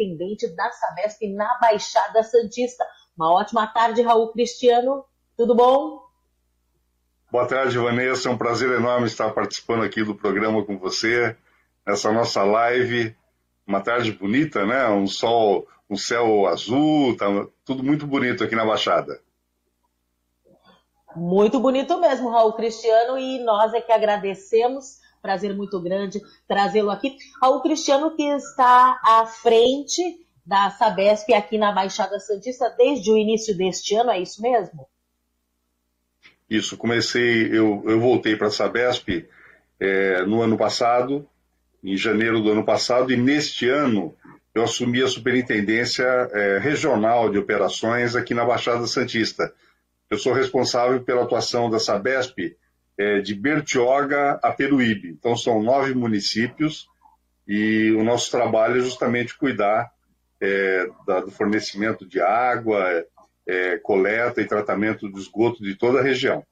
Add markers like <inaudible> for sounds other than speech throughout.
superintendente da Sabesp na Baixada Santista. Uma ótima tarde, Raul Cristiano. Tudo bom? Boa tarde, Vanessa. É um prazer enorme estar participando aqui do programa com você, nessa nossa live. Uma tarde bonita, né? Um sol, um céu azul, tá tudo muito bonito aqui na Baixada. Muito bonito mesmo, Raul Cristiano, e nós é que agradecemos. Prazer muito grande trazê-lo aqui. Raul Cristiano, que está à frente da Sabesp aqui na Baixada Santista desde o início deste ano, é isso mesmo? Isso, comecei, eu, eu voltei para a Sabesp é, no ano passado, em janeiro do ano passado, e neste ano eu assumi a superintendência é, regional de operações aqui na Baixada Santista. Eu sou responsável pela atuação da Sabesp de Bertioga a Peruíbe. Então são nove municípios e o nosso trabalho é justamente cuidar é, da, do fornecimento de água, é, coleta e tratamento do esgoto de toda a região.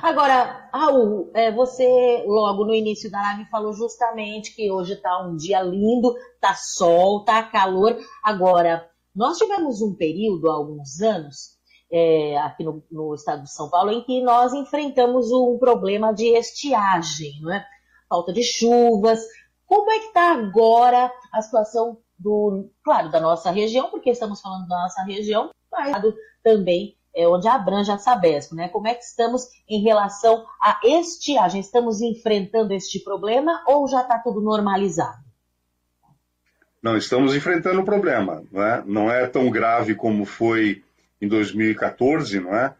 Agora, Raul, é, você logo no início da live falou justamente que hoje está um dia lindo, tá sol, tá calor. Agora, nós tivemos um período há alguns anos é, aqui no, no, estado de São Paulo em que nós enfrentamos um problema de estiagem, não é? Falta de chuvas. Como é que está agora a situação do, claro, da nossa região, porque estamos falando da nossa região, mas também é, onde abrange a Sabesp, né? Como é que estamos em relação a estiagem? Estamos enfrentando este problema ou já está tudo normalizado? Não, estamos enfrentando o problema, não é? Não é tão grave como foi em 2014, não é?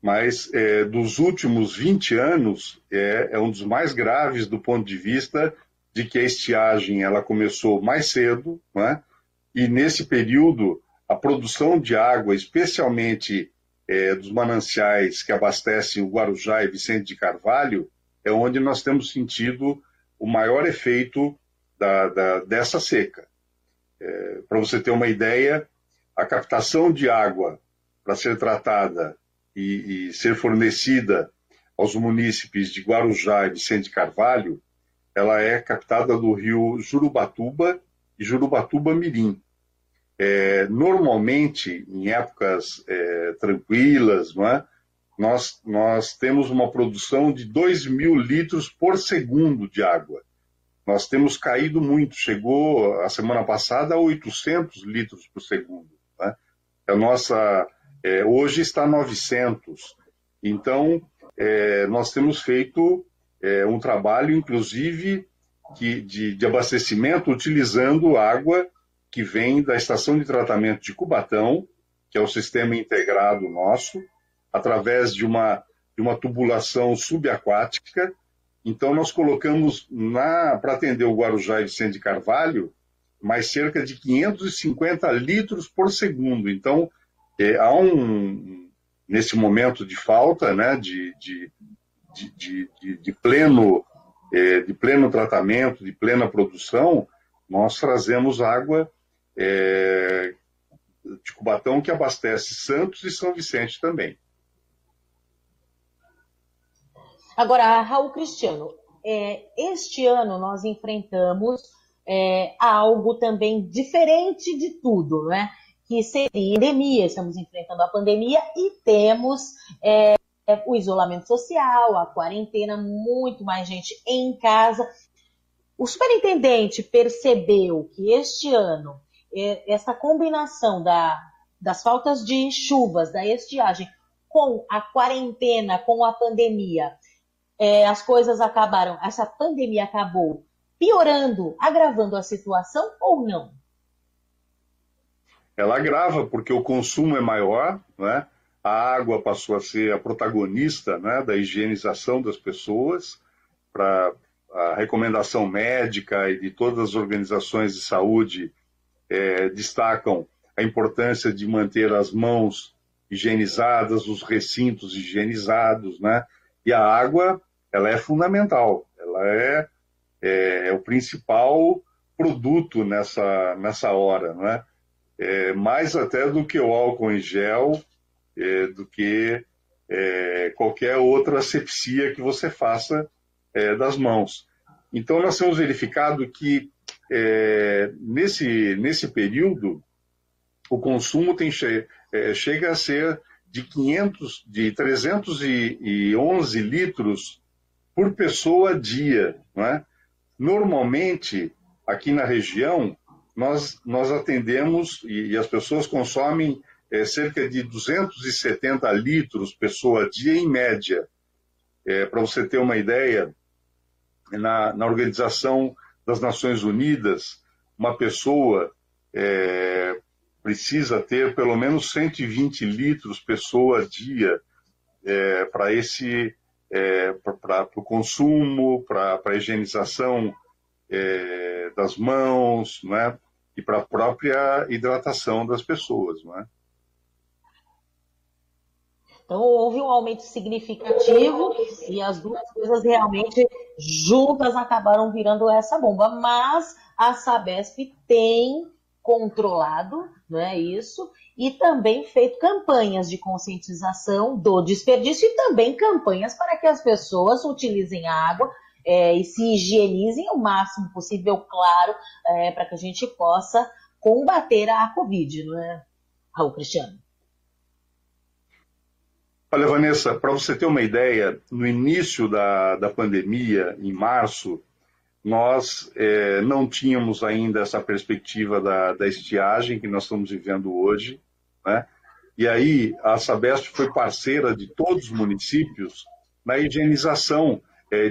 Mas é, dos últimos 20 anos é, é um dos mais graves do ponto de vista de que a estiagem ela começou mais cedo, né? e nesse período a produção de água, especialmente é, dos mananciais que abastecem o Guarujá e Vicente de Carvalho, é onde nós temos sentido o maior efeito da, da, dessa seca. É, para você ter uma ideia, a captação de água para ser tratada e, e ser fornecida aos munícipes de Guarujá e Vicente Carvalho ela é captada do rio Jurubatuba e Jurubatuba Mirim. É, normalmente, em épocas é, tranquilas, é? nós, nós temos uma produção de 2 mil litros por segundo de água. Nós temos caído muito, chegou a semana passada a 800 litros por segundo. Né? A nossa, é, hoje está 900. Então, é, nós temos feito é, um trabalho, inclusive, que, de, de abastecimento utilizando água que vem da estação de tratamento de Cubatão, que é o sistema integrado nosso, através de uma, de uma tubulação subaquática. Então, nós colocamos para atender o Guarujá e Vicente de Carvalho mais cerca de 550 litros por segundo. Então, é, há um, nesse momento de falta né, de, de, de, de, de pleno, é, de pleno tratamento, de plena produção, nós trazemos água é, de Cubatão que abastece Santos e São Vicente também. Agora, Raul Cristiano, é, este ano nós enfrentamos é, algo também diferente de tudo, não é? Que seria a pandemia, estamos enfrentando a pandemia e temos é, é, o isolamento social, a quarentena, muito mais gente em casa. O superintendente percebeu que este ano é, essa combinação da, das faltas de chuvas, da estiagem, com a quarentena, com a pandemia, é, as coisas acabaram, essa pandemia acabou piorando, agravando a situação ou não? Ela agrava porque o consumo é maior, né? a água passou a ser a protagonista né, da higienização das pessoas, para a recomendação médica e de todas as organizações de saúde é, destacam a importância de manter as mãos higienizadas, os recintos higienizados, né? E a água, ela é fundamental, ela é, é, é o principal produto nessa, nessa hora, né? É, mais até do que o álcool em gel é, do que é, qualquer outra asepsia que você faça é, das mãos. Então, nós temos verificado que é, nesse, nesse período, o consumo tem, é, chega a ser de 500, de 311 litros por pessoa dia. Não é? Normalmente, aqui na região, nós, nós atendemos e, e as pessoas consomem é, cerca de 270 litros pessoa dia em média. É, Para você ter uma ideia, na, na Organização das Nações Unidas, uma pessoa é, precisa ter pelo menos 120 litros pessoa dia é, para esse é, para o consumo, para a higienização é, das mãos, né? e para a própria hidratação das pessoas. Não é? Então houve um aumento significativo e as duas coisas realmente juntas acabaram virando essa bomba. Mas a Sabesp tem controlado né, isso e também feito campanhas de conscientização do desperdício e também campanhas para que as pessoas utilizem a água é, e se higienizem o máximo possível, claro, é, para que a gente possa combater a Covid, não é, Raul Cristiano? Olha, Vanessa, para você ter uma ideia, no início da, da pandemia, em março, nós é, não tínhamos ainda essa perspectiva da, da, estiagem que nós estamos vivendo hoje, né? E aí a Sabesp foi parceira de todos os municípios na higienização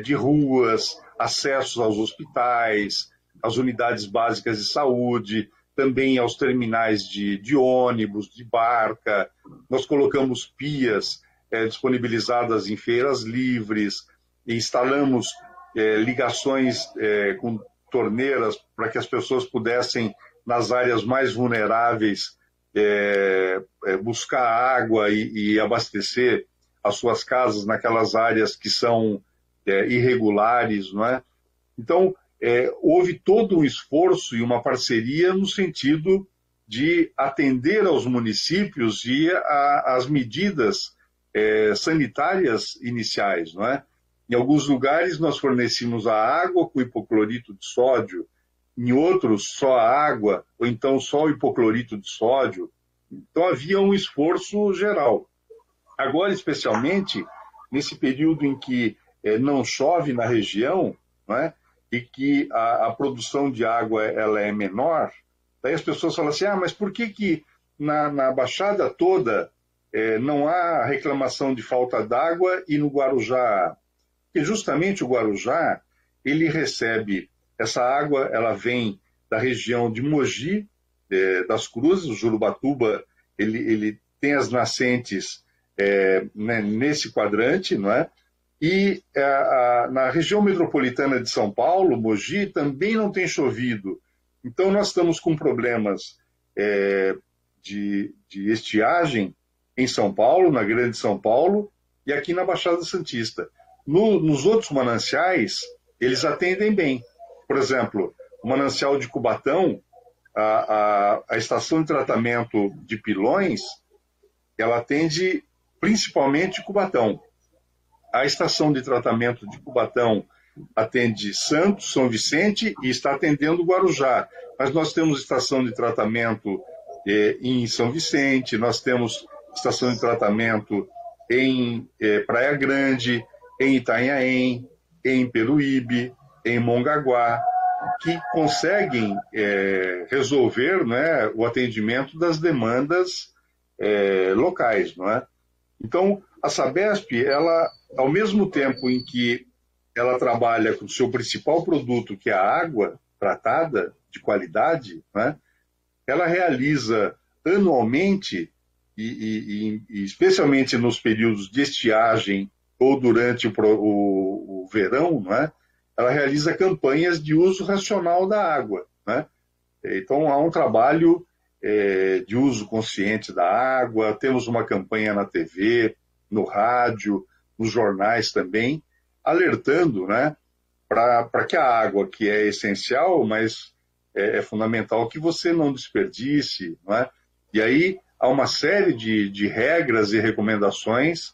de ruas, acessos aos hospitais, às unidades básicas de saúde, também aos terminais de, de ônibus, de barca. Nós colocamos pias é, disponibilizadas em feiras livres, instalamos é, ligações é, com torneiras para que as pessoas pudessem, nas áreas mais vulneráveis, é, é, buscar água e, e, abastecer as suas casas naquelas áreas que são é, irregulares, não é? Então, houve todo um esforço e uma parceria no sentido de atender aos municípios e às medidas é, sanitárias iniciais, não é? Em alguns lugares nós fornecemos a água com hipoclorito de sódio, em outros só a água, ou então só o hipoclorito de sódio. Então havia um esforço geral. Agora, especialmente, nesse período em que é, não chove na região, não é? e que a, a, produção de água ela é menor, daí as pessoas falam assim, ah, mas por que, que na, na Baixada toda é, não há reclamação de falta d'água e no Guarujá, porque justamente o Guarujá, ele recebe essa água, ela vem da região de Mogi, das Cruzes, o Jurubatuba, ele, ele tem as nascentes é, né, nesse quadrante, não é? E é, a, na região metropolitana de São Paulo, Mogi, também não tem chovido. Então, nós estamos com problemas é, de, de estiagem em São Paulo, na Grande São Paulo, e aqui na Baixada Santista. No, nos outros mananciais, eles atendem bem. Por exemplo, o manancial de Cubatão, a, a, a estação de tratamento de pilões, ela atende principalmente Cubatão. A estação de tratamento de Cubatão atende Santos, São Vicente e está atendendo Guarujá. Mas nós temos estação de tratamento eh, em São Vicente, nós temos estação de tratamento em é, Praia Grande, em Itanhaém, em Peruíbe, em Mongaguá, que conseguem é, resolver né, o atendimento das demandas locais. Não é? Então, a Sabesp, ela, ao mesmo tempo em que ela trabalha com o seu principal produto, que é a água tratada de qualidade, né, ela realiza anualmente e, e, e, especialmente nos períodos de estiagem ou durante o, o, o verão, é? ela realiza campanhas de uso racional da água. É? Então há um trabalho é, de uso consciente da água, temos uma campanha na TV, no rádio, nos jornais também, alertando né, para que a água, que é essencial, mas é, é fundamental que você não desperdice. Não é? E aí há uma série de, de regras e recomendações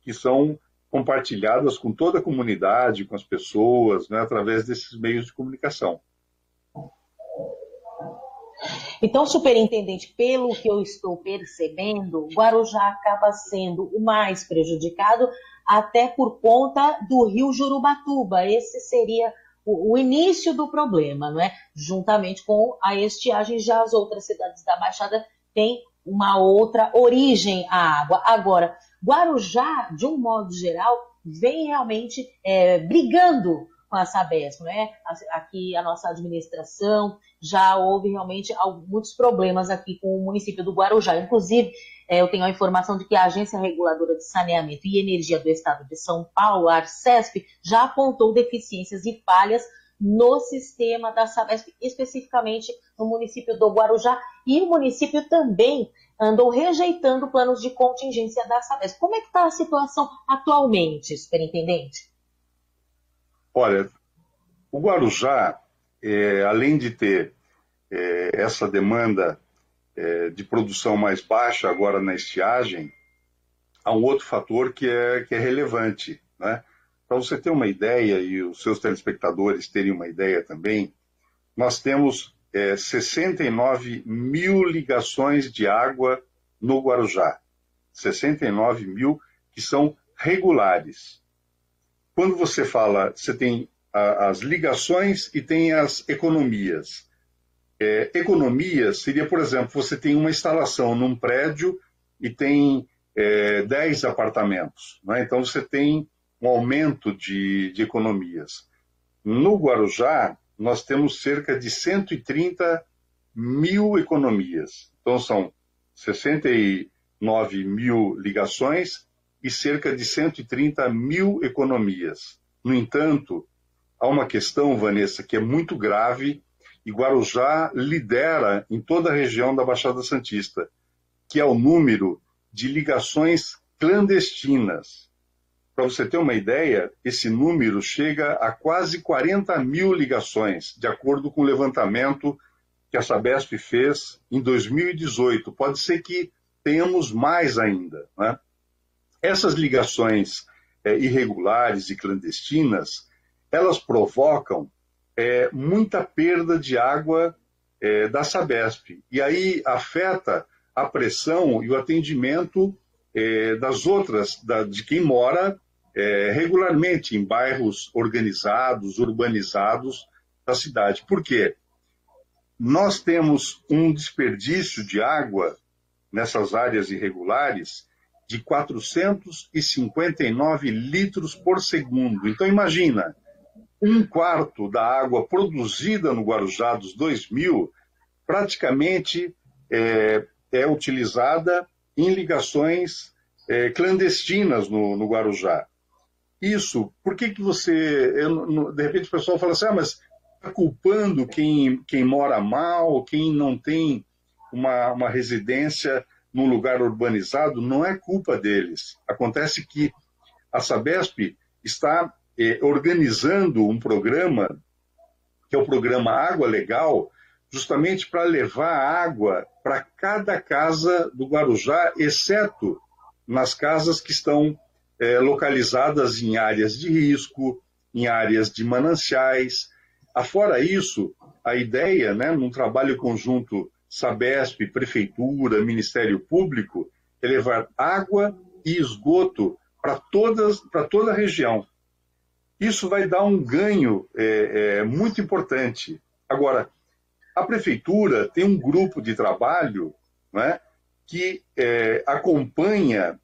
que são compartilhadas com toda a comunidade, com as pessoas, né, através desses meios de comunicação. Então, superintendente, pelo que eu estou percebendo, Guarujá acaba sendo o mais prejudicado, até por conta do rio Jurubatuba. Esse seria o, o, início do problema, não é? Juntamente com a estiagem, já as outras cidades da Baixada têm uma outra origem à água. Agora, Guarujá, de um modo geral, vem realmente é, brigando com a Sabesp, né? Aqui a nossa administração já houve realmente muitos problemas aqui com o município do Guarujá. Inclusive, é, eu tenho a informação de que a Agência Reguladora de Saneamento e Energia do Estado de São Paulo, a Arcesp, já apontou deficiências e falhas no sistema da Sabesp, especificamente no município do Guarujá, e o município também andou rejeitando planos de contingência da Sabesp. Como é que está a situação atualmente, superintendente? Olha, o Guarujá, é, além de ter é, essa demanda é, de produção mais baixa agora na estiagem, há um outro fator que é, que é relevante. Né? Para você ter uma ideia e os seus telespectadores terem uma ideia também, nós temos 69 é, mil ligações de água no Guarujá. 69 mil que são regulares. Quando você fala, você tem a, as ligações e tem as economias. É, seria, por exemplo, você tem uma instalação num prédio e tem é, 10 apartamentos. Né? Então você tem um aumento de, de economias. No Guarujá, nós temos cerca de 130 mil economias. Então são 69 mil ligações e cerca de 130 mil economias. No entanto, há uma questão, Vanessa, que é muito grave e Guarujá lidera em toda a região da Baixada Santista, que é o número de ligações clandestinas. Para você ter uma ideia, esse número chega a quase 40 mil ligações, de acordo com o levantamento que a Sabesp fez em 2018. Pode ser que tenhamos mais ainda. Né? Essas ligações é, irregulares e clandestinas, elas provocam é, muita perda de água é, da Sabesp. E aí afeta a pressão e o atendimento das outras, da, de quem mora regularmente em bairros organizados, urbanizados da cidade. Por quê? Nós temos um desperdício de água nessas áreas irregulares de 459 litros por segundo. Então, imagina, um quarto da água produzida no Guarujá dos 2000 praticamente é, é utilizada em ligações é, clandestinas no, no, Guarujá. Isso, por que, que você. Eu, de repente o pessoal fala assim, ah, mas está culpando quem, quem mora mal, quem não tem uma, uma residência num lugar urbanizado, não é culpa deles. Acontece que a Sabesp está eh, organizando um programa, que é o programa Água Legal, justamente para levar água para cada casa do Guarujá, exceto nas casas que estão eh, localizadas em áreas de risco, em áreas de mananciais. Afora isso, a ideia, né, num trabalho conjunto Sabesp, Prefeitura, Ministério Público, é levar água e esgoto para toda a região. Isso vai dar um ganho é, é, muito importante. Agora, a Prefeitura tem um grupo de trabalho né, que é, acompanha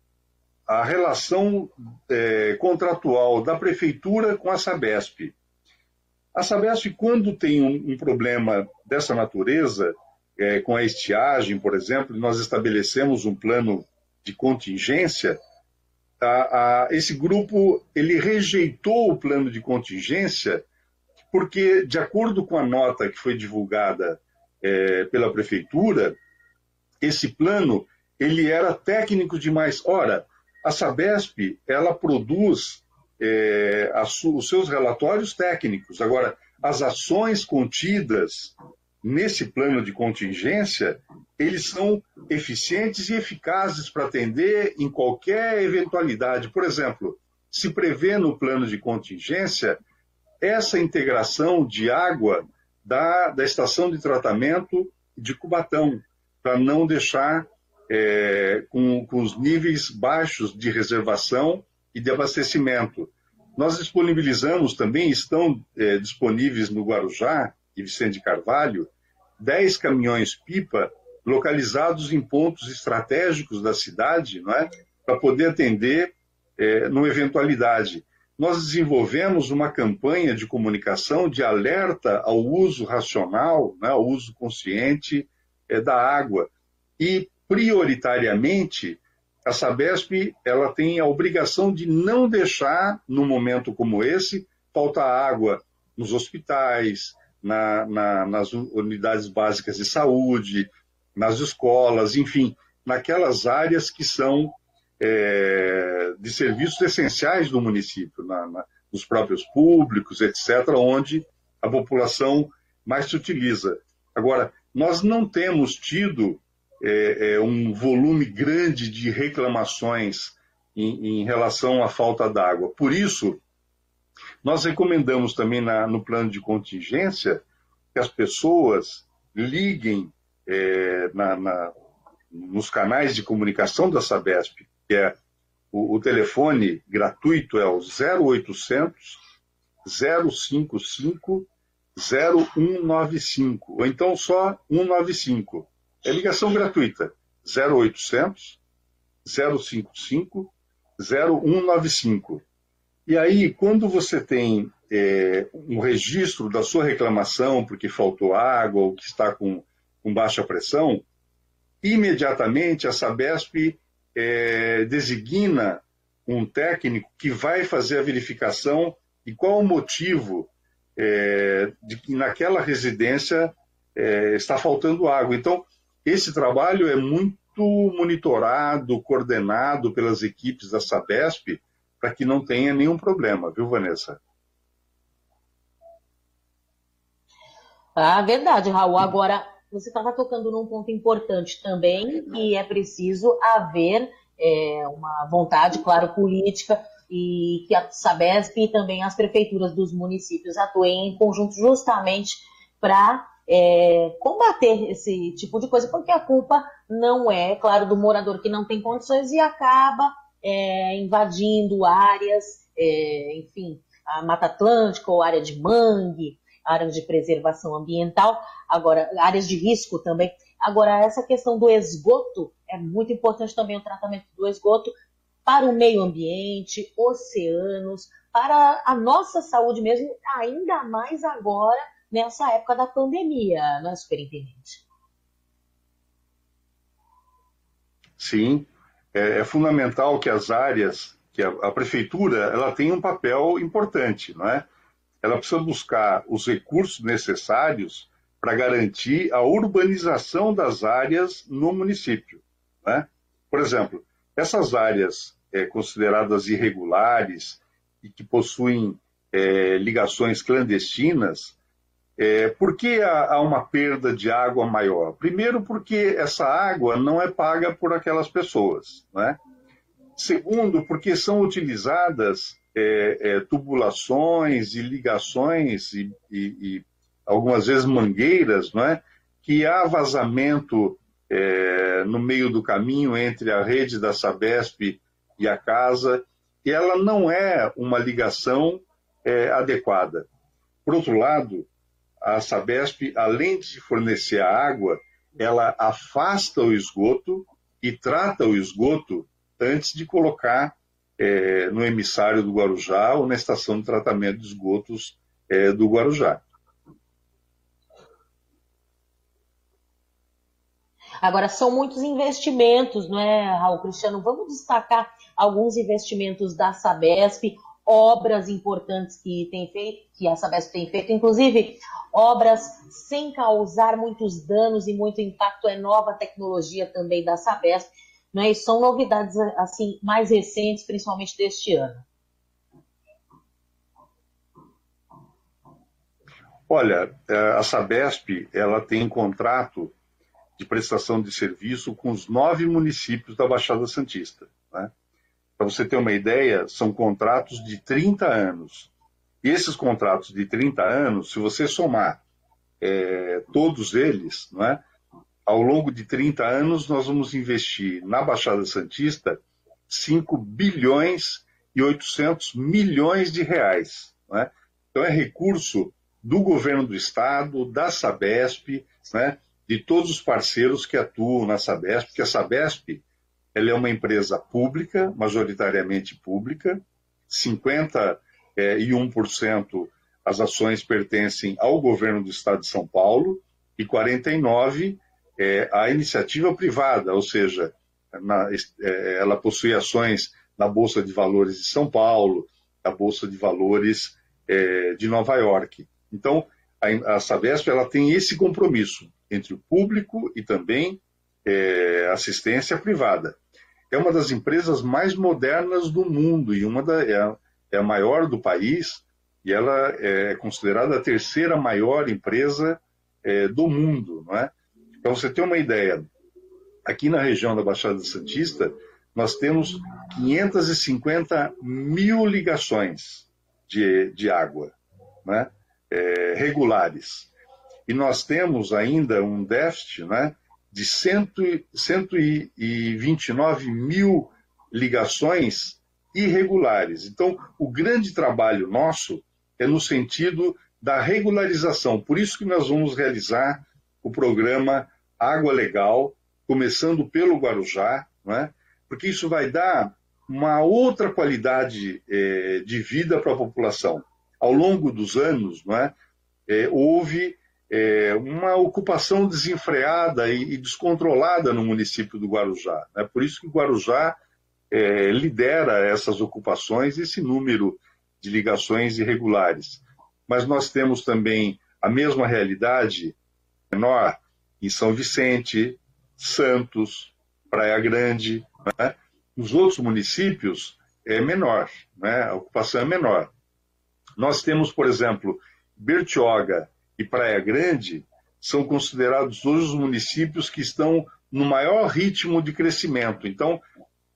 a relação é, contratual da Prefeitura com a Sabesp. A Sabesp, quando tem um, um problema dessa natureza, é, com a estiagem, por exemplo, nós estabelecemos um plano de contingência. A, a, esse grupo ele rejeitou o plano de contingência porque, de acordo com a nota que foi divulgada é, pela prefeitura, esse plano ele era técnico demais. Ora, a Sabesp ela produz é, os seus relatórios técnicos. Agora, as ações contidas nesse plano de contingência, eles são eficientes e eficazes para atender em qualquer eventualidade. Por exemplo, se prevê no plano de contingência essa integração de água da, da estação de tratamento de Cubatão, para não deixar é, com, com os níveis baixos de reservação e de abastecimento. Nós disponibilizamos também, estão é, disponíveis no Guarujá e Vicente Carvalho, 10 caminhões-pipa localizados em pontos estratégicos da cidade, não é? para poder atender é, numa eventualidade. Nós desenvolvemos uma campanha de comunicação de alerta ao uso racional, né, ao uso consciente é, da água. E, prioritariamente, a Sabesp ela tem a obrigação de não deixar, num momento como esse, faltar água nos hospitais, na, na, nas unidades básicas de saúde, nas escolas, enfim, naquelas áreas que são é, de serviços essenciais do município, na, nos próprios públicos, etc., onde a população mais se utiliza. Agora, nós não temos tido é, é, um volume grande de reclamações em, em relação à falta d'água. Por isso, nós recomendamos também na, no plano de contingência que as pessoas liguem é, na, na, nos canais de comunicação da Sabesp, que é o, o telefone gratuito é o 0800 055 0195, ou então só 195. É ligação gratuita. 0800 055 0195. E aí, quando você tem é, um registro da sua reclamação porque faltou água ou que está com, com baixa pressão, imediatamente a Sabesp é, designa um técnico que vai fazer a verificação e qual o motivo é, de que naquela residência é, está faltando água. Então, esse trabalho é muito monitorado, coordenado pelas equipes da Sabesp, para que não tenha nenhum problema, viu, Vanessa? Ah, verdade, Raul. Agora, você estava tocando num ponto importante também, que é preciso haver é, uma vontade, claro, política, e que a Sabesp e também as prefeituras dos municípios atuem em conjunto justamente para é, combater esse tipo de coisa, porque a culpa não é, claro, do morador que não tem condições e acaba é, invadindo áreas, é, enfim, a Mata Atlântica ou área de mangue, áreas de preservação ambiental, agora áreas de risco também. Agora, essa questão do esgoto é muito importante também o tratamento do esgoto para o meio ambiente, oceanos, para a nossa saúde mesmo, ainda mais agora nessa época da pandemia, não é, superintendente? Sim, é, é fundamental que as áreas, que a, a, prefeitura, ela tenha um papel importante, não é? Ela precisa buscar os recursos necessários para garantir a urbanização das áreas no município, né? Por exemplo, essas áreas é, consideradas irregulares e que possuem é, ligações clandestinas, é, por que há, há, uma perda de água maior? Primeiro, porque essa água não é paga por aquelas pessoas. Né? Segundo, porque são utilizadas é, é, tubulações e ligações e, e, e, algumas vezes mangueiras, não é? que há vazamento é, no meio do caminho entre a rede da Sabesp e a casa, e ela não é uma ligação é, adequada. Por outro lado, a Sabesp, além de fornecer a água, ela afasta o esgoto e trata o esgoto antes de colocar é, no emissário do Guarujá ou na estação de tratamento de esgotos é, do Guarujá. Agora, são muitos investimentos, não é, Raul Cristiano? Vamos destacar alguns investimentos da Sabesp, obras importantes que tem feito, que a Sabesp tem feito, inclusive obras sem causar muitos danos e muito impacto, é nova tecnologia também da Sabesp, né? E são novidades assim mais recentes, principalmente deste ano. Olha, é, a Sabesp ela tem contrato de prestação de serviço com os nove municípios da Baixada Santista. Né? Para você ter uma ideia, são contratos de 30 anos. E esses contratos de 30 anos, se você somar é, todos eles, é? ao longo de 30 anos, nós vamos investir na Baixada Santista 5 bilhões e 800 milhões de reais. Né? Então, é recurso do governo do estado, da Sabesp, né? de todos os parceiros que atuam na Sabesp, porque a Sabesp ela é uma empresa pública, majoritariamente pública, 51% é, as ações pertencem ao governo do estado de São Paulo e 49% é, à iniciativa privada, ou seja, na, é, ela possui ações na Bolsa de Valores de São Paulo, na Bolsa de Valores é, de Nova York. Então, a, a Sabesp ela tem esse compromisso entre o público e também é, assistência privada. É uma das empresas mais modernas do mundo e uma da, é, a, é a maior do país e ela é considerada a terceira maior empresa é, do mundo. Não é? Para você ter uma ideia, aqui na região da Baixada Santista, nós temos 550 mil ligações de, de água né? É, regulares. E nós temos ainda um déficit né, de 100, 129 mil ligações irregulares. Então, o grande trabalho nosso é no sentido da regularização. Por isso que nós vamos realizar o programa Água Legal, começando pelo Guarujá, né? porque isso vai dar uma outra qualidade é, de vida para a população. Ao longo dos anos, né, é, houve é, uma ocupação desenfreada e, e, descontrolada no município do Guarujá. Né? Por isso que o Guarujá é, lidera essas ocupações, esse número de ligações irregulares. Mas nós temos também a mesma realidade menor em São Vicente, Santos, Praia Grande. Né? Nos outros municípios é menor, né? a ocupação é menor. Nós temos, por exemplo, Bertioga e Praia Grande são considerados hoje os municípios que estão no maior ritmo de crescimento. Então,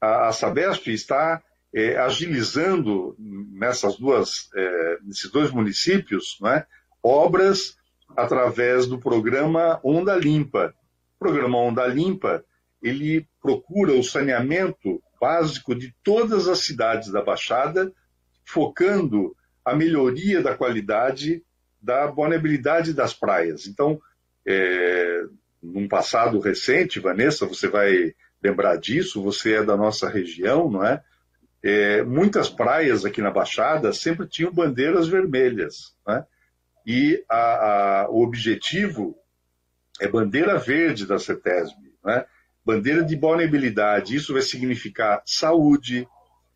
a, Sabesp está é, agilizando nessas duas, é, nesses dois municípios né, obras através do programa Onda Limpa. O programa Onda Limpa ele procura o saneamento básico de todas as cidades da Baixada, focando a melhoria da qualidade da vulnerabilidade das praias. Então, é, num passado recente, Vanessa, você vai lembrar disso, você é da nossa região, não é? é muitas praias aqui na Baixada sempre tinham bandeiras vermelhas, né? E a, a, o objetivo é bandeira verde da CETESB, né? bandeira de vulnerabilidade. Isso vai significar saúde,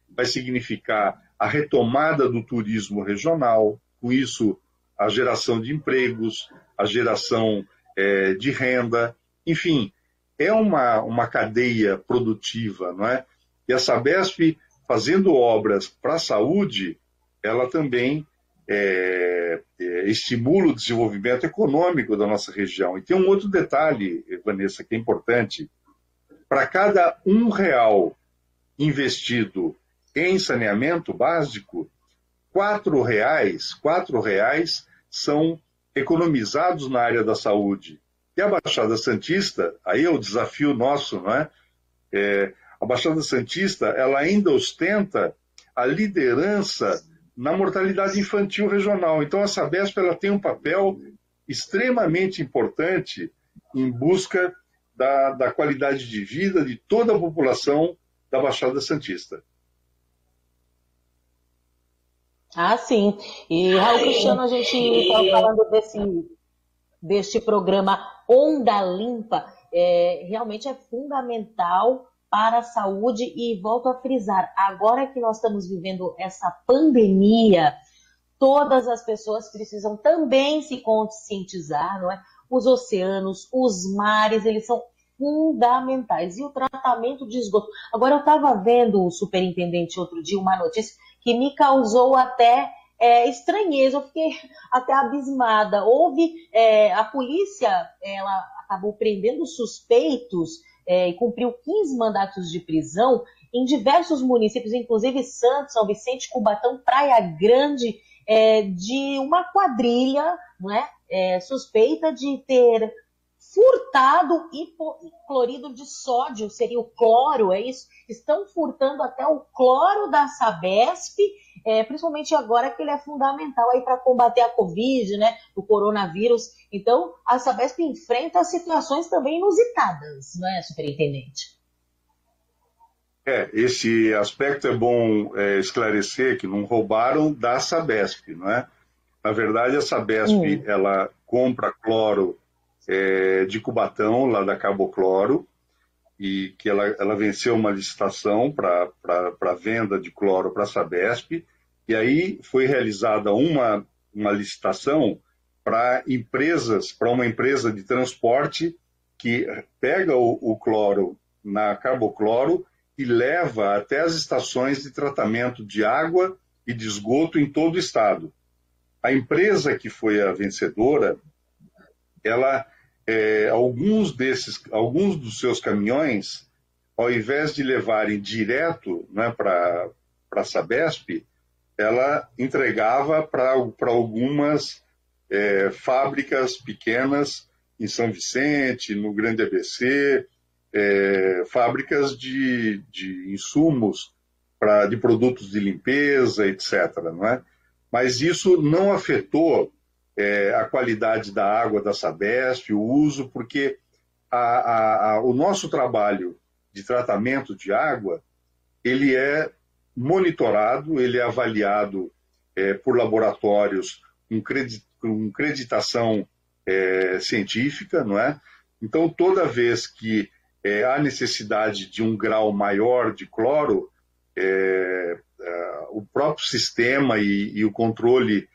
vai significar a retomada do turismo regional, com isso a geração de empregos, a geração é, de renda, enfim, é uma, uma cadeia produtiva, não é? E a Sabesp, fazendo obras para a saúde, ela também é, é, estimula o desenvolvimento econômico da nossa região. E tem um outro detalhe, Vanessa, que é importante. Para cada um real investido em saneamento básico, quatro reais, quatro reais são economizados na área da saúde. E a Baixada Santista, aí é o desafio nosso, não é? é a Baixada Santista, ela ainda ostenta a liderança na mortalidade infantil regional. Então a Sabesp ela tem um papel extremamente importante em busca da, da qualidade de vida de toda a população da Baixada Santista. Ah, sim. E, Raul Cristiano, a gente está falando desse, deste programa Onda Limpa. É, realmente é fundamental para a saúde e volto a frisar, agora que nós estamos vivendo essa pandemia, todas as pessoas precisam também se conscientizar, não é? Os oceanos, os mares, eles são fundamentais. E o tratamento de esgoto. Agora, eu estava vendo o superintendente outro dia uma notícia que me causou até é, estranheza, eu fiquei <laughs> até abismada. Houve, é, a polícia, ela acabou prendendo suspeitos é, e cumpriu 15 mandatos de prisão em diversos municípios, inclusive Santos, São Vicente, Cubatão, Praia Grande, é, de uma quadrilha não é, é suspeita de ter furtado hipoclorido de sódio, seria o cloro, é isso? Estão furtando até o cloro da Sabesp, é, principalmente agora que ele é fundamental aí para combater a Covid, né, o coronavírus. Então, a Sabesp enfrenta situações também inusitadas, não é, superintendente? É, esse aspecto é bom é, esclarecer que não roubaram da Sabesp, não é? Na verdade, a Sabesp, hum. ela compra cloro é, de Cubatão, lá da Cabocloro, e que ela, ela venceu uma licitação para venda de cloro para a Sabesp, e aí foi realizada uma, uma licitação para empresas, para uma empresa de transporte que pega o, o cloro na Carbocloro e leva até as estações de tratamento de água e de esgoto em todo o estado. A empresa que foi a vencedora, ela é, alguns desses, alguns dos seus caminhões, ao invés de levarem direto né, para a Sabesp, ela entregava para algumas é, fábricas pequenas em São Vicente, no Grande ABC, é, fábricas de, de insumos pra, de produtos de limpeza, etc. Não é? Mas isso não afetou é, a qualidade da água da Sabesp, o uso, porque a, a, a, o nosso trabalho de tratamento de água, ele é monitorado, ele é avaliado é, por laboratórios com, credit, com creditação é, científica, não é? Então, toda vez que é, há necessidade de um grau maior de cloro, é, é, o próprio sistema e, e o controle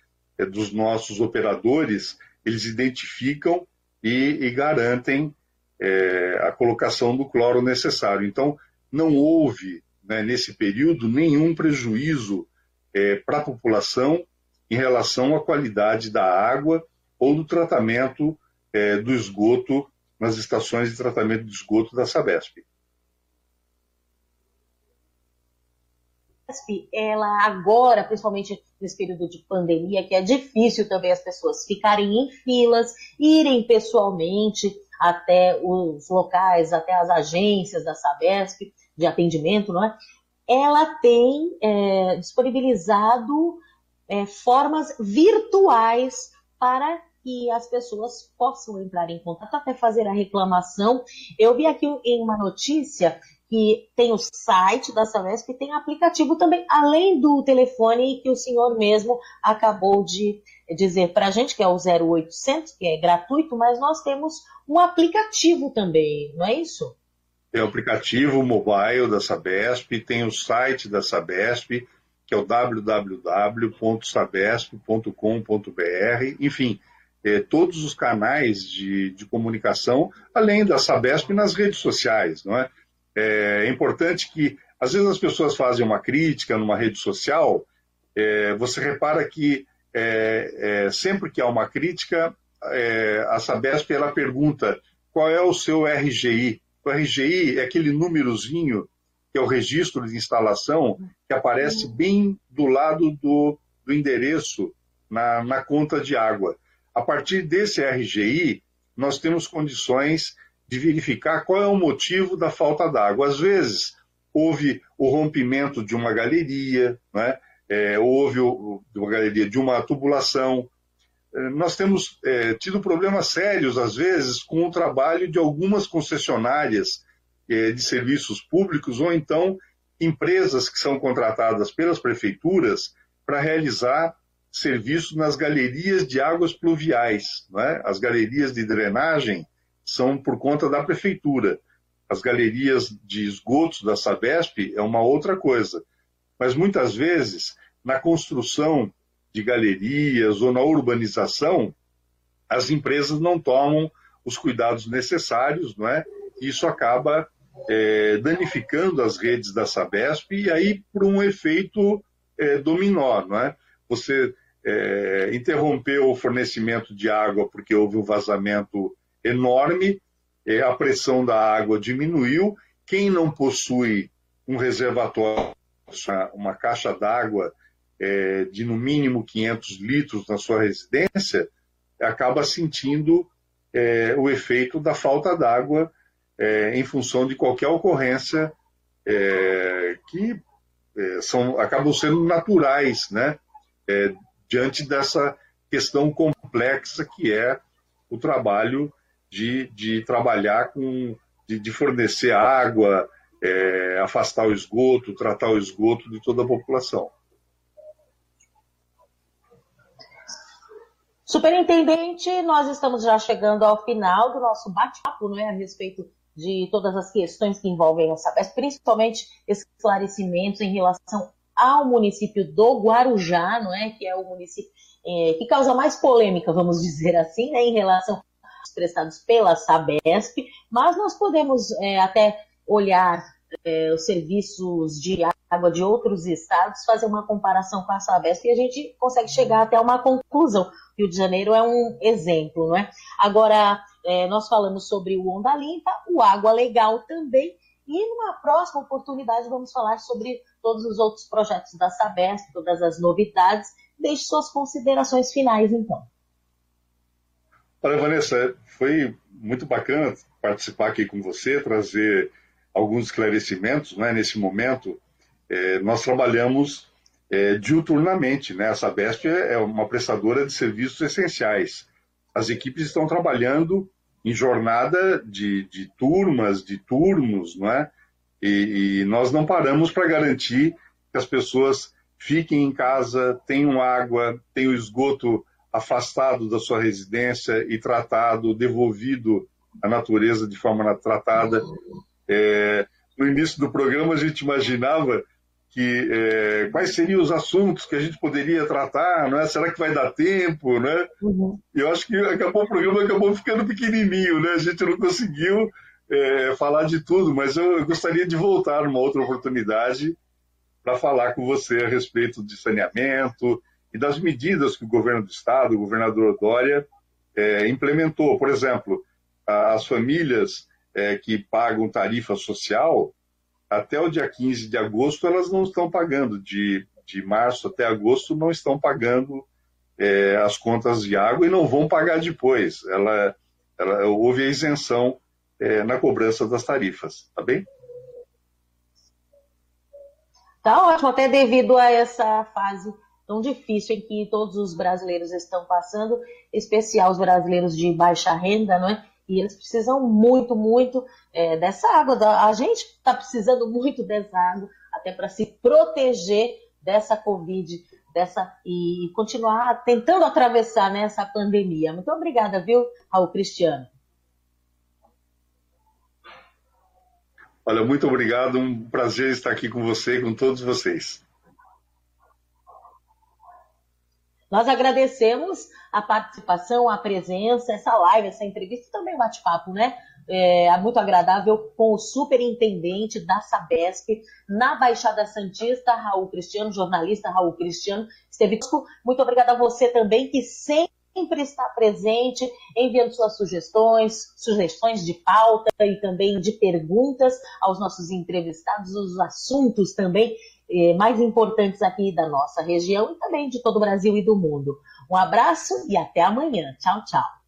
dos nossos operadores, eles identificam e, e garantem é, a colocação do cloro necessário. Então, não houve, né, nesse período, nenhum prejuízo é, para a população em relação à qualidade da água ou do tratamento é, do esgoto nas estações de tratamento de esgoto da Sabesp. Ela agora, principalmente nesse período de pandemia, que é difícil também as pessoas ficarem em filas, irem pessoalmente até os locais, até as agências da Sabesp de atendimento, não é? Ela tem é, disponibilizado é, formas virtuais para que as pessoas possam entrar em contato, até fazer a reclamação. Eu vi aqui em uma notícia que tem o site da Sabesp e tem aplicativo também, além do telefone que o senhor mesmo acabou de dizer para a gente, que é o 0800, que é gratuito, mas nós temos um aplicativo também, não é isso? Tem o aplicativo mobile da Sabesp, tem o site da Sabesp, que é o www.sabesp.com.br, enfim, é, todos os canais de, de comunicação, além da Sabesp nas redes sociais, não é? É importante que, às vezes, as pessoas fazem uma crítica numa rede social, é, você repara que é, é, sempre que há uma crítica, é, a Sabesp ela pergunta qual é o seu RGI. O RGI é aquele númerozinho que é o registro de instalação que aparece bem do lado do, do endereço na, na conta de água. A partir desse RGI, nós temos condições de verificar qual é o motivo da falta d'água. Às vezes, houve o rompimento de uma galeria, né? é, houve o, uma galeria de uma tubulação. É, nós temos é, tido problemas sérios, às vezes, com o trabalho de algumas concessionárias é, de serviços públicos ou então empresas que são contratadas pelas prefeituras para realizar serviços nas galerias de águas pluviais. Né? As galerias de drenagem são por conta da prefeitura. As galerias de esgotos da Sabesp é uma outra coisa. Mas muitas vezes, na construção de galerias ou na urbanização, as empresas não tomam os cuidados necessários, não é? Isso acaba é, danificando as redes da Sabesp e aí por um efeito é, dominó, não é? Você é, interrompeu o fornecimento de água porque houve um vazamento enorme, é, a pressão da água diminuiu. Quem não possui um reservatório, uma caixa d'água é, de no mínimo 500 litros na sua residência, acaba sentindo é, o efeito da falta d'água em função de qualquer ocorrência que são, acabam sendo naturais, né? Diante dessa questão complexa que é o trabalho de, de trabalhar com, de, de fornecer água, é, afastar o esgoto, tratar o esgoto de toda a população. Superintendente, nós estamos já chegando ao final do nosso bate-papo né, a respeito de todas as questões que envolvem essa peça, principalmente esclarecimentos em relação ao município do Guarujá, não é? que é o município é, que causa mais polêmica, vamos <laughs> dizer assim, né, em relação prestados pela Sabesp, mas nós podemos é, até olhar é, os serviços de água de outros estados, fazer uma comparação com a Sabesp e a gente consegue chegar até uma conclusão. Rio de Janeiro é um exemplo, não é? Agora, é, nós falamos sobre o Onda Limpa, o Água Legal também, e numa próxima oportunidade vamos falar sobre todos os outros projetos da Sabesp, todas as novidades. Deixe suas considerações finais, então. Olha, Vanessa, foi muito bacana participar aqui com você, trazer alguns esclarecimentos. Né? Nesse momento, é, nós trabalhamos é, diuturnamente. Né? A Sabesp é uma prestadora de serviços essenciais. As equipes estão trabalhando em jornada de, de turmas, de turnos, não é? E, e nós não paramos para garantir que as pessoas fiquem em casa, tenham água, tenham esgoto afastado da sua residência e tratado, devolvido à natureza de forma tratada. É, no início do programa, a gente imaginava que é, quais seriam os assuntos que a gente poderia tratar, não é? Será que vai dar tempo, né? Uhum. Eu acho que acabou o programa acabou ficando pequenininho, né? A gente não conseguiu é, falar de tudo, mas eu, eu gostaria de voltar numa outra oportunidade para falar com você a respeito de saneamento e das medidas que o governo do estado, o governador Dória, é, implementou. Por exemplo, as famílias é, que pagam tarifa social até o dia 15 de agosto elas não estão pagando, de, de março até agosto não estão pagando é, as contas de água e não vão pagar depois. Ela, ela houve a isenção é, na cobrança das tarifas, tá bem? Tá ótimo, até devido a essa fase tão difícil em que todos os brasileiros estão passando, especial os brasileiros de baixa renda, não é? E eles precisam muito, muito é, dessa água. A gente está precisando muito dessa água, até para se proteger dessa Covid, dessa e continuar tentando atravessar né, essa pandemia. Muito obrigada, viu, Raul Cristiano? Olha, muito obrigado. Um prazer estar aqui com você com todos vocês. Nós agradecemos a participação, a presença, essa live, essa entrevista e também o bate-papo, né? É, muito agradável com o superintendente da Sabesp na Baixada Santista, Raul Cristiano, jornalista Raul Cristiano, esteve Muito obrigada a você também que sempre está presente, enviando suas sugestões, sugestões de pauta e também de perguntas aos nossos entrevistados, os assuntos também eh, mais importantes aqui da nossa região e também de todo o Brasil e do mundo. Um abraço e até amanhã. Tchau, tchau.